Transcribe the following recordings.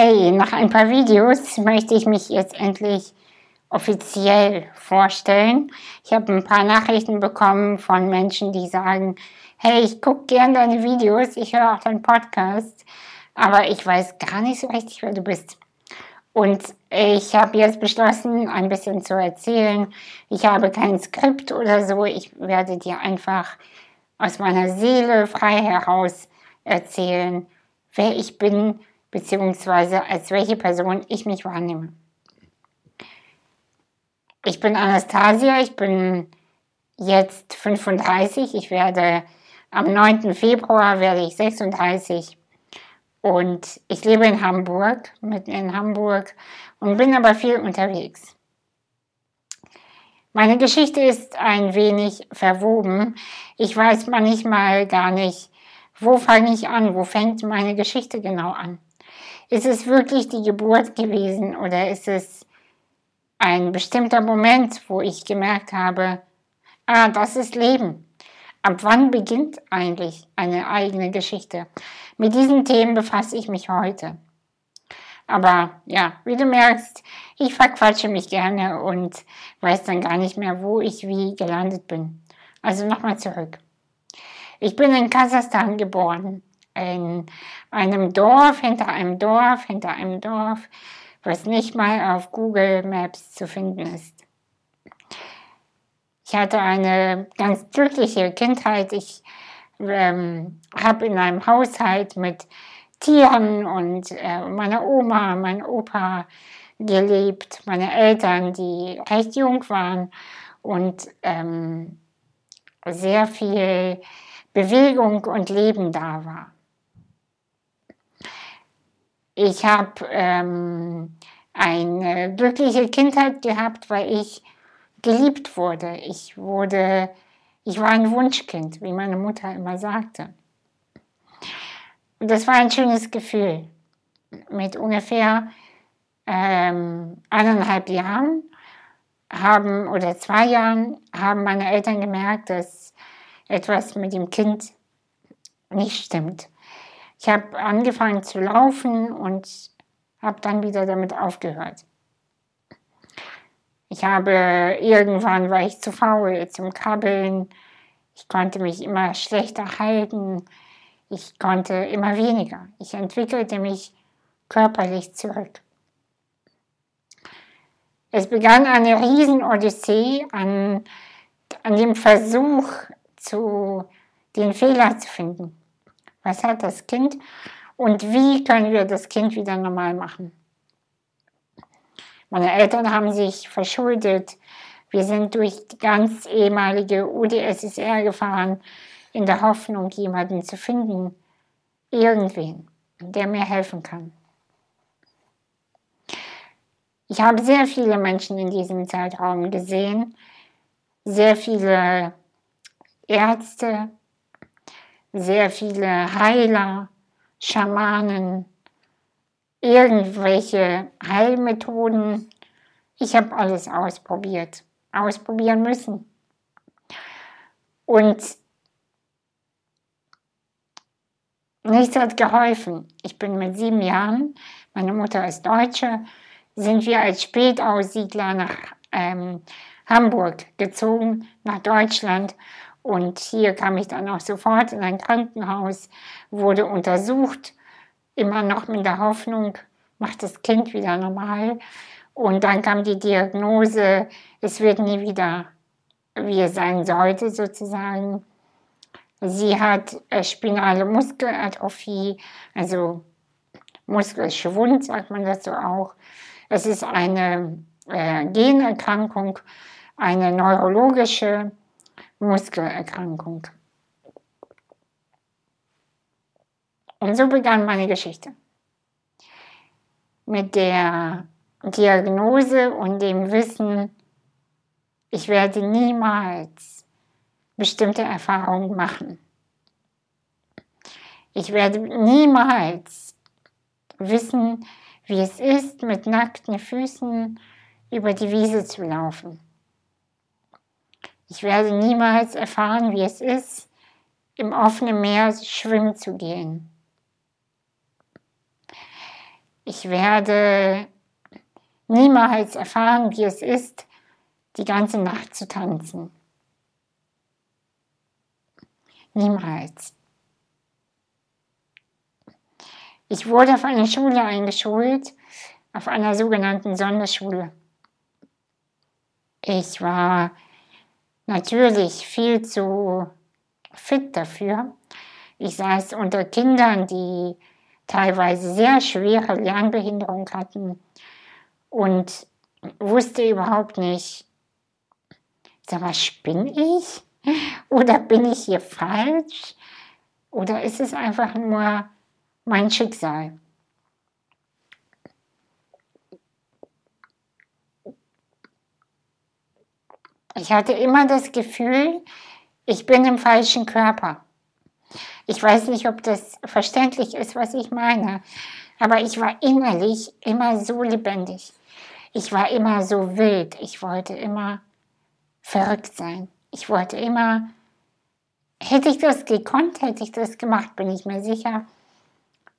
Hey, nach ein paar Videos möchte ich mich jetzt endlich offiziell vorstellen. Ich habe ein paar Nachrichten bekommen von Menschen, die sagen, hey, ich gucke gerne deine Videos, ich höre auch deinen Podcast, aber ich weiß gar nicht so richtig, wer du bist. Und ich habe jetzt beschlossen, ein bisschen zu erzählen. Ich habe kein Skript oder so. Ich werde dir einfach aus meiner Seele frei heraus erzählen, wer ich bin, beziehungsweise als welche Person ich mich wahrnehme. Ich bin Anastasia, ich bin jetzt 35, ich werde am 9. Februar werde ich 36 und ich lebe in Hamburg, mitten in Hamburg und bin aber viel unterwegs. Meine Geschichte ist ein wenig verwoben. Ich weiß manchmal gar nicht, wo fange ich an, wo fängt meine Geschichte genau an. Ist es wirklich die Geburt gewesen oder ist es ein bestimmter Moment, wo ich gemerkt habe, ah, das ist Leben. Ab wann beginnt eigentlich eine eigene Geschichte? Mit diesen Themen befasse ich mich heute. Aber ja, wie du merkst, ich verquatsche mich gerne und weiß dann gar nicht mehr, wo ich wie gelandet bin. Also nochmal zurück. Ich bin in Kasachstan geboren, in einem Dorf, hinter einem Dorf, hinter einem Dorf, was nicht mal auf Google Maps zu finden ist. Ich hatte eine ganz glückliche Kindheit. Ich ähm, habe in einem Haushalt mit Tieren und äh, meiner Oma, meinem Opa gelebt, meine Eltern, die recht jung waren und ähm, sehr viel Bewegung und Leben da war. Ich habe ähm, eine glückliche Kindheit gehabt, weil ich geliebt wurde. Ich wurde, ich war ein Wunschkind, wie meine Mutter immer sagte. Und das war ein schönes Gefühl. Mit ungefähr ähm, eineinhalb Jahren haben oder zwei Jahren haben meine Eltern gemerkt, dass etwas mit dem Kind nicht stimmt. Ich habe angefangen zu laufen und habe dann wieder damit aufgehört. Ich habe irgendwann war ich zu faul zum Krabbeln. Ich konnte mich immer schlechter halten. Ich konnte immer weniger. Ich entwickelte mich körperlich zurück. Es begann eine Riesenodyssee an, an dem Versuch, zu, den Fehler zu finden. Was hat das Kind und wie können wir das Kind wieder normal machen? Meine Eltern haben sich verschuldet. Wir sind durch die ganz ehemalige UdSSR gefahren, in der Hoffnung, jemanden zu finden, irgendwen, der mir helfen kann. Ich habe sehr viele Menschen in diesem Zeitraum gesehen, sehr viele Ärzte, sehr viele Heiler, Schamanen, irgendwelche Heilmethoden. Ich habe alles ausprobiert, ausprobieren müssen. Und nichts hat geholfen. Ich bin mit sieben Jahren, meine Mutter ist Deutsche, sind wir als Spätaussiedler nach ähm, Hamburg gezogen, nach Deutschland. Und hier kam ich dann auch sofort in ein Krankenhaus, wurde untersucht immer noch mit der Hoffnung, macht das Kind wieder normal. Und dann kam die Diagnose, es wird nie wieder, wie es sein sollte, sozusagen. Sie hat äh, spinale Muskelatrophie, also Muskelschwund, sagt man dazu auch. Es ist eine äh, Generkrankung, eine neurologische Muskelerkrankung. Und so begann meine Geschichte. Mit der Diagnose und dem Wissen, ich werde niemals bestimmte Erfahrungen machen. Ich werde niemals wissen, wie es ist, mit nackten Füßen über die Wiese zu laufen. Ich werde niemals erfahren, wie es ist, im offenen Meer schwimmen zu gehen. Ich werde niemals erfahren, wie es ist, die ganze Nacht zu tanzen. Niemals. Ich wurde auf eine Schule eingeschult, auf einer sogenannten Sonderschule. Ich war natürlich viel zu fit dafür. Ich saß unter Kindern, die teilweise sehr schwere Lernbehinderung hatten und wusste überhaupt nicht, sag mal, spinne ich? Oder bin ich hier falsch? Oder ist es einfach nur mein Schicksal? Ich hatte immer das Gefühl, ich bin im falschen Körper. Ich weiß nicht, ob das verständlich ist, was ich meine, aber ich war innerlich immer so lebendig. Ich war immer so wild. Ich wollte immer verrückt sein. Ich wollte immer, hätte ich das gekonnt, hätte ich das gemacht, bin ich mir sicher.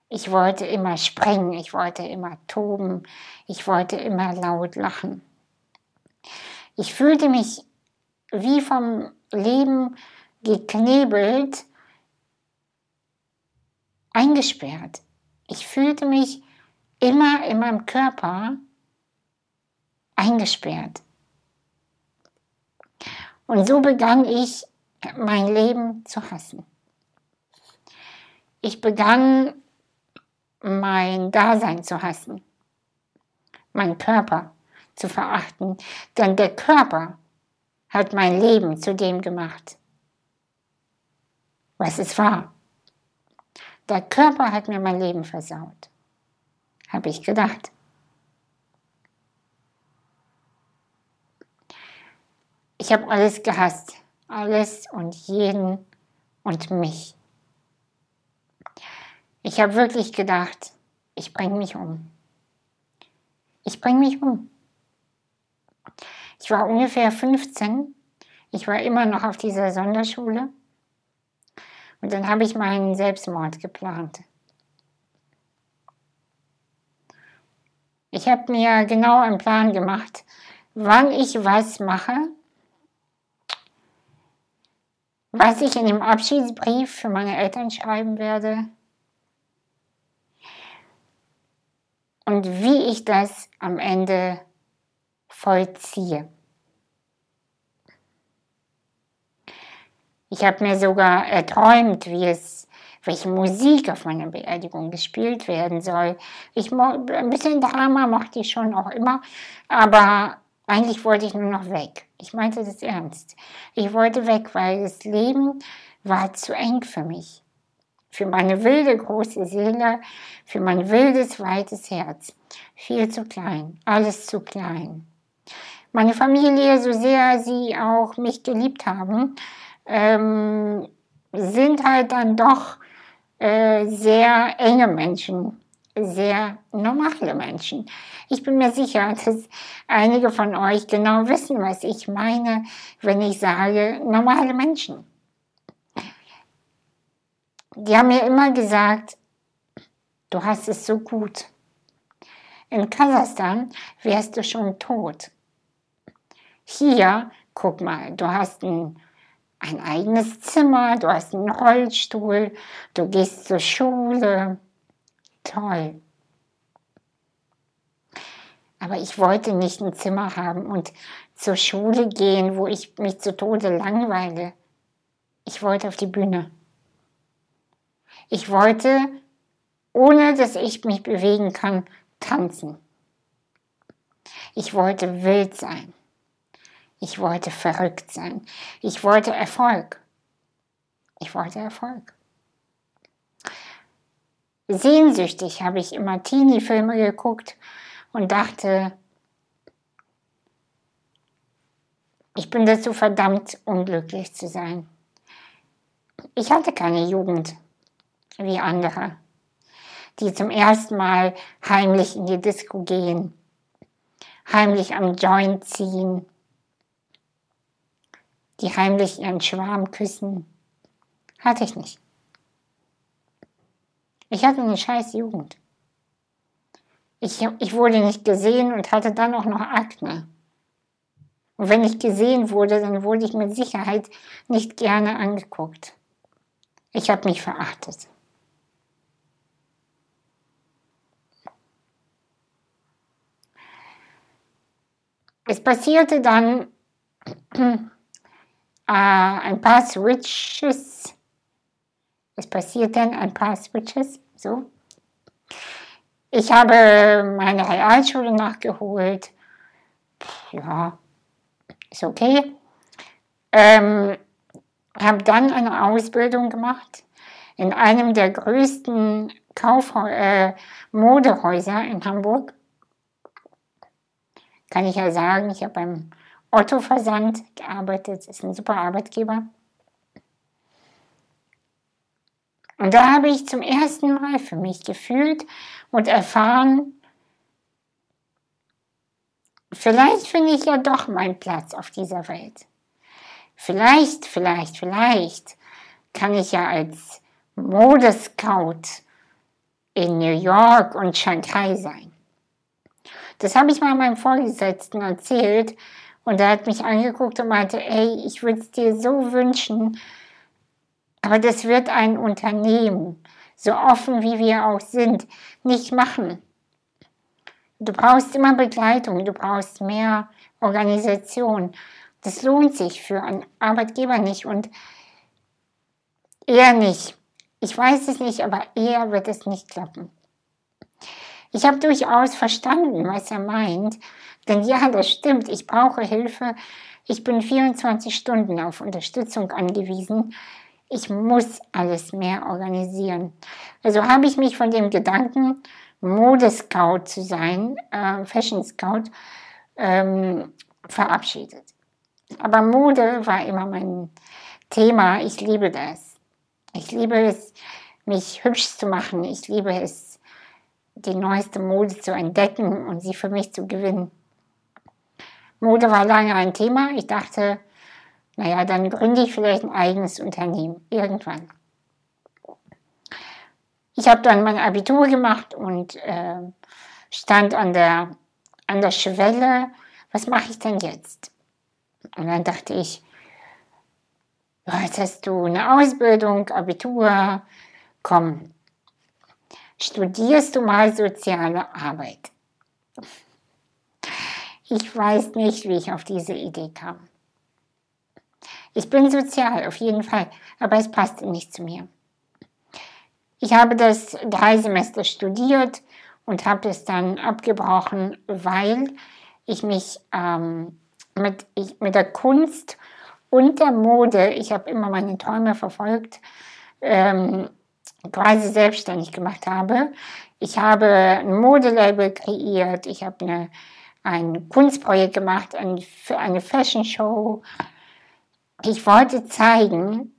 Ich wollte immer springen, ich wollte immer toben, ich wollte immer laut lachen. Ich fühlte mich wie vom Leben geknebelt, eingesperrt. Ich fühlte mich immer in meinem Körper eingesperrt. Und so begann ich mein Leben zu hassen. Ich begann mein Dasein zu hassen, meinen Körper zu verachten, denn der Körper hat mein Leben zu dem gemacht, was es war. Der Körper hat mir mein Leben versaut, habe ich gedacht. Ich habe alles gehasst, alles und jeden und mich. Ich habe wirklich gedacht, ich bringe mich um. Ich bringe mich um. Ich war ungefähr 15. Ich war immer noch auf dieser Sonderschule. Und dann habe ich meinen Selbstmord geplant. Ich habe mir genau einen Plan gemacht, wann ich was mache, was ich in dem Abschiedsbrief für meine Eltern schreiben werde und wie ich das am Ende vollziehe. Ich habe mir sogar erträumt, wie es, welche Musik auf meiner Beerdigung gespielt werden soll. Ich, ein bisschen Drama mochte ich schon auch immer, aber eigentlich wollte ich nur noch weg. Ich meinte das ernst. Ich wollte weg, weil das Leben war zu eng für mich. Für meine wilde große Seele, für mein wildes weites Herz. Viel zu klein, alles zu klein. Meine Familie, so sehr sie auch mich geliebt haben, ähm, sind halt dann doch äh, sehr enge Menschen, sehr normale Menschen. Ich bin mir sicher, dass einige von euch genau wissen, was ich meine, wenn ich sage normale Menschen. Die haben mir immer gesagt, du hast es so gut. In Kasachstan wärst du schon tot. Hier, guck mal, du hast ein ein eigenes Zimmer, du hast einen Rollstuhl, du gehst zur Schule. Toll. Aber ich wollte nicht ein Zimmer haben und zur Schule gehen, wo ich mich zu Tode langweile. Ich wollte auf die Bühne. Ich wollte, ohne dass ich mich bewegen kann, tanzen. Ich wollte wild sein. Ich wollte verrückt sein. Ich wollte Erfolg. Ich wollte Erfolg. Sehnsüchtig habe ich immer Teenie-Filme geguckt und dachte, ich bin dazu verdammt, unglücklich zu sein. Ich hatte keine Jugend wie andere, die zum ersten Mal heimlich in die Disco gehen, heimlich am Joint ziehen, die heimlich ihren Schwarm küssen. Hatte ich nicht. Ich hatte eine scheiß Jugend. Ich, ich wurde nicht gesehen und hatte dann auch noch Akne. Und wenn ich gesehen wurde, dann wurde ich mit Sicherheit nicht gerne angeguckt. Ich habe mich verachtet. Es passierte dann ein paar Switches. Es passierten ein paar Switches, so. Ich habe meine Realschule nachgeholt. Ja, ist okay. Ähm, habe dann eine Ausbildung gemacht in einem der größten Kaufhäuser, äh, Modehäuser in Hamburg. Kann ich ja sagen, ich habe beim Otto Versand gearbeitet, ist ein super Arbeitgeber. Und da habe ich zum ersten Mal für mich gefühlt und erfahren, vielleicht finde ich ja doch meinen Platz auf dieser Welt. Vielleicht, vielleicht, vielleicht kann ich ja als Modescout in New York und Shanghai sein. Das habe ich mal meinem Vorgesetzten erzählt und er hat mich angeguckt und meinte, ey, ich würde es dir so wünschen, aber das wird ein Unternehmen, so offen wie wir auch sind, nicht machen. Du brauchst immer Begleitung, du brauchst mehr Organisation. Das lohnt sich für einen Arbeitgeber nicht und eher nicht. Ich weiß es nicht, aber eher wird es nicht klappen. Ich habe durchaus verstanden, was er meint, denn ja, das stimmt, ich brauche Hilfe. Ich bin 24 Stunden auf Unterstützung angewiesen ich muss alles mehr organisieren. Also habe ich mich von dem Gedanken, Modescout zu sein, äh, Fashion Scout, ähm, verabschiedet. Aber Mode war immer mein Thema. Ich liebe das. Ich liebe es, mich hübsch zu machen. Ich liebe es, die neueste Mode zu entdecken und sie für mich zu gewinnen. Mode war lange ein Thema. Ich dachte, naja, dann gründe ich vielleicht ein eigenes Unternehmen irgendwann. Ich habe dann mein Abitur gemacht und äh, stand an der, an der Schwelle, was mache ich denn jetzt? Und dann dachte ich, jetzt hast du eine Ausbildung, Abitur, komm, studierst du mal soziale Arbeit. Ich weiß nicht, wie ich auf diese Idee kam. Ich bin sozial, auf jeden Fall, aber es passte nicht zu mir. Ich habe das drei Semester studiert und habe es dann abgebrochen, weil ich mich ähm, mit, ich, mit der Kunst und der Mode, ich habe immer meine Träume verfolgt, ähm, quasi selbstständig gemacht habe. Ich habe ein Modelabel kreiert, ich habe eine, ein Kunstprojekt gemacht ein, für eine Fashion Show ich wollte zeigen,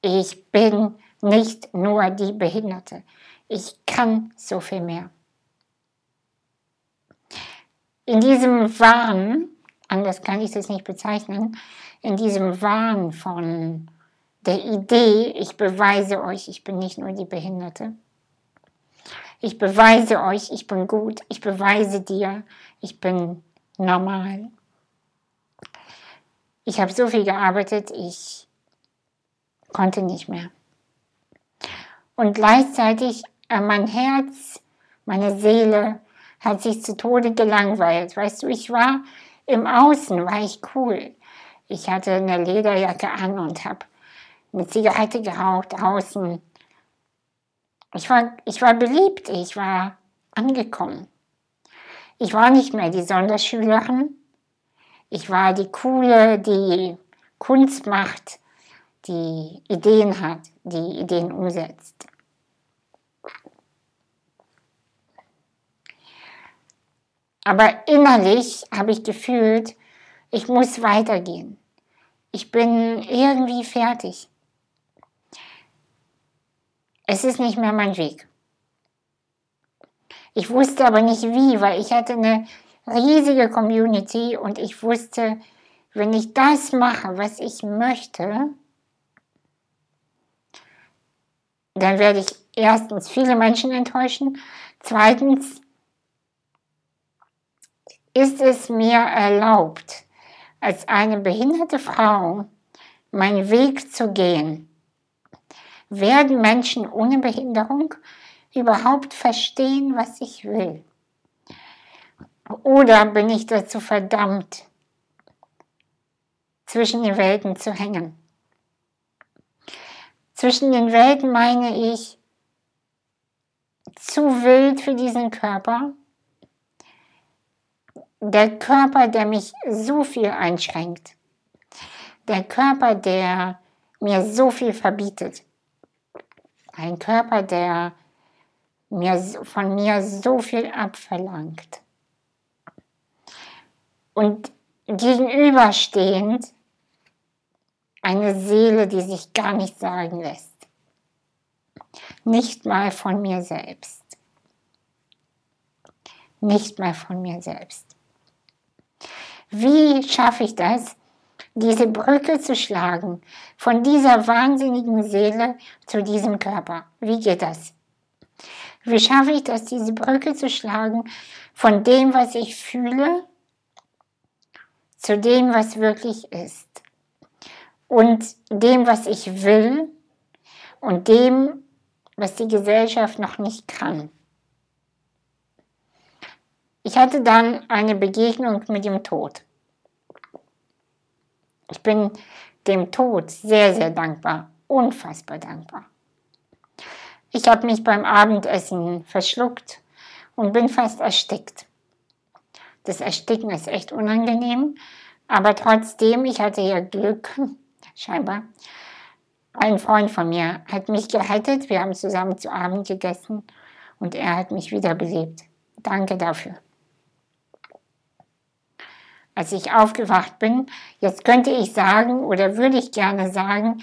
ich bin nicht nur die Behinderte. Ich kann so viel mehr. In diesem Wahn, anders kann ich das nicht bezeichnen, in diesem Wahn von der Idee, ich beweise euch, ich bin nicht nur die Behinderte. Ich beweise euch, ich bin gut. Ich beweise dir, ich bin normal. Ich habe so viel gearbeitet, ich konnte nicht mehr. Und gleichzeitig äh, mein Herz, meine Seele hat sich zu Tode gelangweilt. Weißt du, ich war im Außen, war ich cool. Ich hatte eine Lederjacke an und habe eine Zigarette geraucht draußen. Ich war, ich war beliebt, ich war angekommen. Ich war nicht mehr die Sonderschülerin, ich war die Coole, die Kunst macht, die Ideen hat, die Ideen umsetzt. Aber innerlich habe ich gefühlt, ich muss weitergehen. Ich bin irgendwie fertig. Es ist nicht mehr mein Weg. Ich wusste aber nicht wie, weil ich hatte eine riesige Community und ich wusste, wenn ich das mache, was ich möchte, dann werde ich erstens viele Menschen enttäuschen, Zweitens ist es mir erlaubt, als eine behinderte Frau meinen Weg zu gehen. Werden Menschen ohne Behinderung überhaupt verstehen, was ich will? Oder bin ich dazu verdammt, zwischen den Welten zu hängen? Zwischen den Welten meine ich zu wild für diesen Körper. Der Körper, der mich so viel einschränkt. Der Körper, der mir so viel verbietet. Ein Körper, der mir, von mir so viel abverlangt. Und gegenüberstehend eine Seele, die sich gar nicht sagen lässt. Nicht mal von mir selbst. Nicht mal von mir selbst. Wie schaffe ich das, diese Brücke zu schlagen von dieser wahnsinnigen Seele zu diesem Körper? Wie geht das? Wie schaffe ich das, diese Brücke zu schlagen von dem, was ich fühle, zu dem, was wirklich ist. Und dem, was ich will und dem, was die Gesellschaft noch nicht kann. Ich hatte dann eine Begegnung mit dem Tod. Ich bin dem Tod sehr, sehr dankbar, unfassbar dankbar. Ich habe mich beim Abendessen verschluckt und bin fast erstickt. Das Ersticken ist echt unangenehm, aber trotzdem, ich hatte ja Glück, scheinbar. Ein Freund von mir hat mich gerettet, wir haben zusammen zu Abend gegessen und er hat mich wiederbelebt. Danke dafür. Als ich aufgewacht bin, jetzt könnte ich sagen oder würde ich gerne sagen,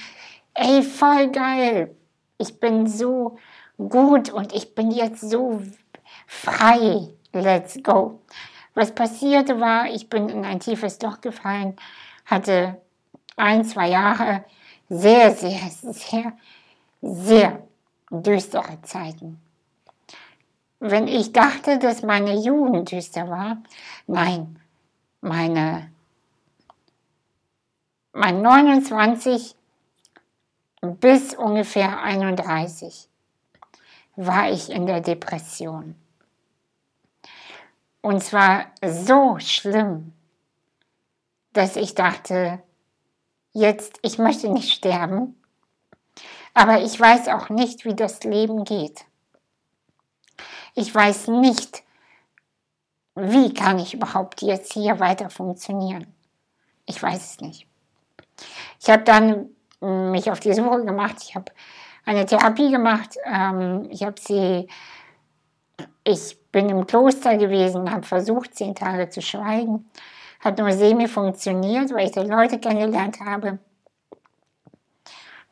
ey, voll geil, ich bin so gut und ich bin jetzt so frei. Let's go. Was passierte war, ich bin in ein tiefes Loch gefallen, hatte ein, zwei Jahre sehr, sehr, sehr, sehr düstere Zeiten. Wenn ich dachte, dass meine Jugend düster war, nein, meine, mein 29 bis ungefähr 31 war ich in der Depression. Und zwar so schlimm, dass ich dachte, jetzt, ich möchte nicht sterben, aber ich weiß auch nicht, wie das Leben geht. Ich weiß nicht, wie kann ich überhaupt jetzt hier weiter funktionieren. Ich weiß es nicht. Ich habe dann mich auf die Suche gemacht. Ich habe eine Therapie gemacht. Ähm, ich habe sie, ich bin im Kloster gewesen, habe versucht, zehn Tage zu schweigen. Hat nur semi funktioniert, weil ich da Leute kennengelernt habe,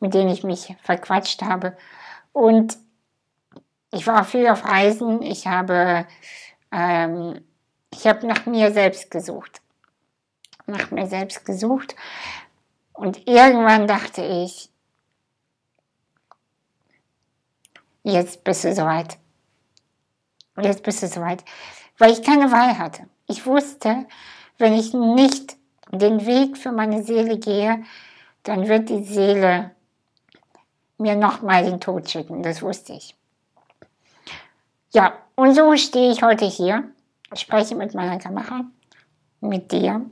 mit denen ich mich verquatscht habe. Und ich war viel auf Reisen. Ich habe, ähm, ich habe nach mir selbst gesucht. Nach mir selbst gesucht und irgendwann dachte ich, jetzt bist du soweit. Jetzt bist du soweit. Weil ich keine Wahl hatte. Ich wusste, wenn ich nicht den Weg für meine Seele gehe, dann wird die Seele mir nochmal den Tod schicken. Das wusste ich. Ja, und so stehe ich heute hier, spreche mit meiner Kamera, mit dir.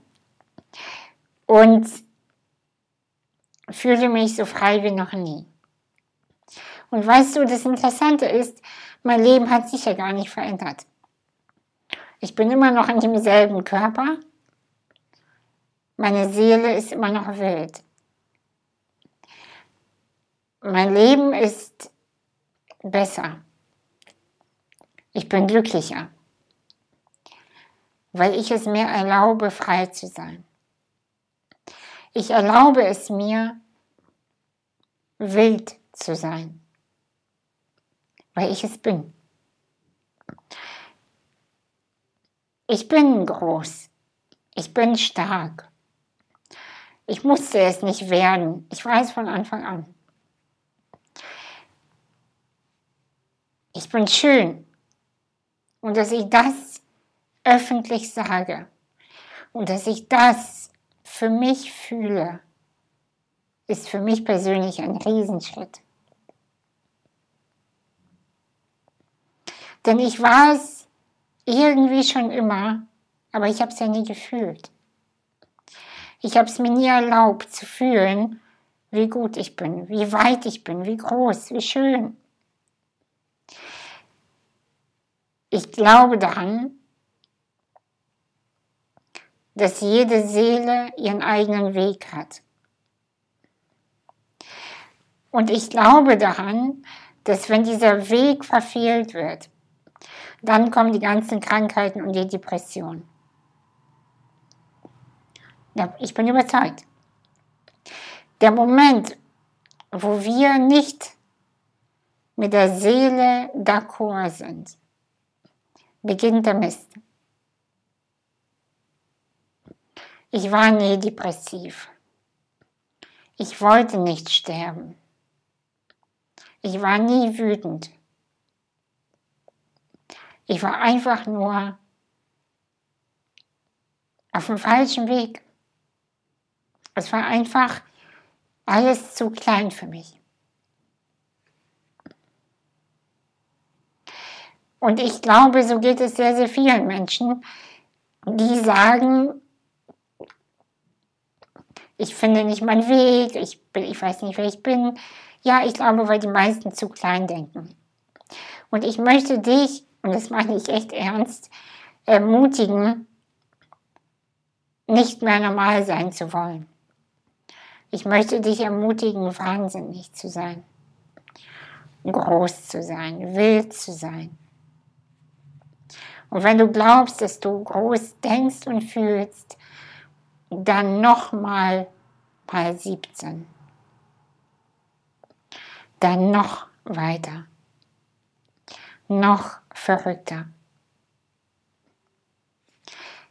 Und fühle mich so frei wie noch nie. Und weißt du, das Interessante ist, mein Leben hat sich ja gar nicht verändert. Ich bin immer noch in demselben Körper. Meine Seele ist immer noch wild. Mein Leben ist besser. Ich bin glücklicher, weil ich es mir erlaube, frei zu sein. Ich erlaube es mir, wild zu sein, weil ich es bin. Ich bin groß. Ich bin stark. Ich musste es nicht werden. Ich weiß von Anfang an. Ich bin schön. Und dass ich das öffentlich sage und dass ich das für mich fühle, ist für mich persönlich ein Riesenschritt. Denn ich war es irgendwie schon immer, aber ich habe es ja nie gefühlt. Ich habe es mir nie erlaubt zu fühlen, wie gut ich bin, wie weit ich bin, wie groß, wie schön. Ich glaube daran, dass jede Seele ihren eigenen Weg hat. Und ich glaube daran, dass wenn dieser Weg verfehlt wird, dann kommen die ganzen Krankheiten und die Depression. Ja, ich bin überzeugt. Der Moment, wo wir nicht mit der Seele d'accord sind, beginnt der Mist. Ich war nie depressiv. Ich wollte nicht sterben. Ich war nie wütend. Ich war einfach nur auf dem falschen Weg. Es war einfach alles zu klein für mich. Und ich glaube, so geht es sehr, sehr vielen Menschen, die sagen, ich finde nicht meinen Weg, ich, bin, ich weiß nicht, wer ich bin. Ja, ich glaube, weil die meisten zu klein denken. Und ich möchte dich, und das meine ich echt ernst, ermutigen, nicht mehr normal sein zu wollen. Ich möchte dich ermutigen, wahnsinnig zu sein, groß zu sein, wild zu sein. Und wenn du glaubst, dass du groß denkst und fühlst, dann nochmal mal 17. Dann noch weiter. Noch verrückter.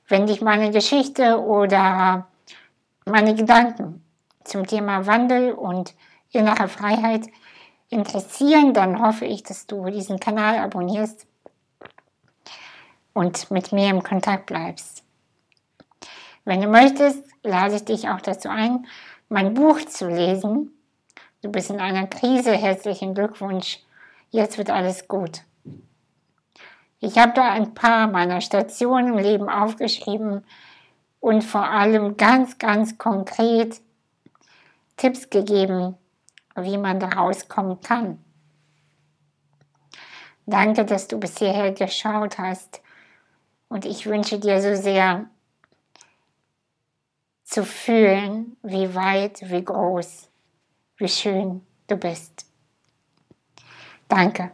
Wenn dich meine Geschichte oder meine Gedanken zum Thema Wandel und innere Freiheit interessieren, dann hoffe ich, dass du diesen Kanal abonnierst und mit mir im Kontakt bleibst. Wenn du möchtest, lade ich dich auch dazu ein, mein Buch zu lesen. Du bist in einer Krise, herzlichen Glückwunsch. Jetzt wird alles gut. Ich habe da ein paar meiner Stationen im Leben aufgeschrieben und vor allem ganz, ganz konkret Tipps gegeben, wie man da rauskommen kann. Danke, dass du bis hierher geschaut hast und ich wünsche dir so sehr, zu fühlen, wie weit, wie groß, wie schön du bist. Danke.